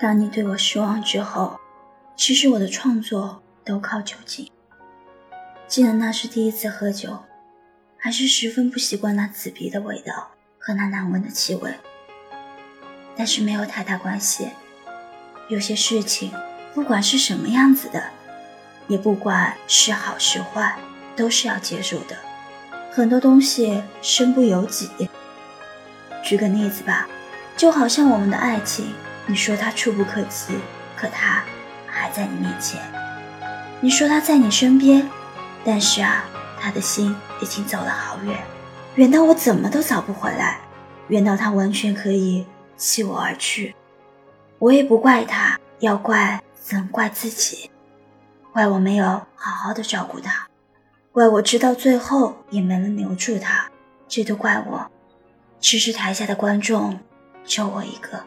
当你对我失望之后，其实我的创作都靠酒精。记得那是第一次喝酒，还是十分不习惯那刺鼻的味道和那难闻的气味。但是没有太大关系，有些事情，不管是什么样子的，也不管是好是坏，都是要接受的。很多东西身不由己。举个例子吧，就好像我们的爱情，你说他触不可及，可他还在你面前；你说他在你身边，但是啊，他的心已经走了好远，远到我怎么都找不回来，远到他完全可以。弃我而去，我也不怪他，要怪怎怪自己，怪我没有好好的照顾他，怪我直到最后也没能留住他，这都怪我。其实台下的观众就我一个。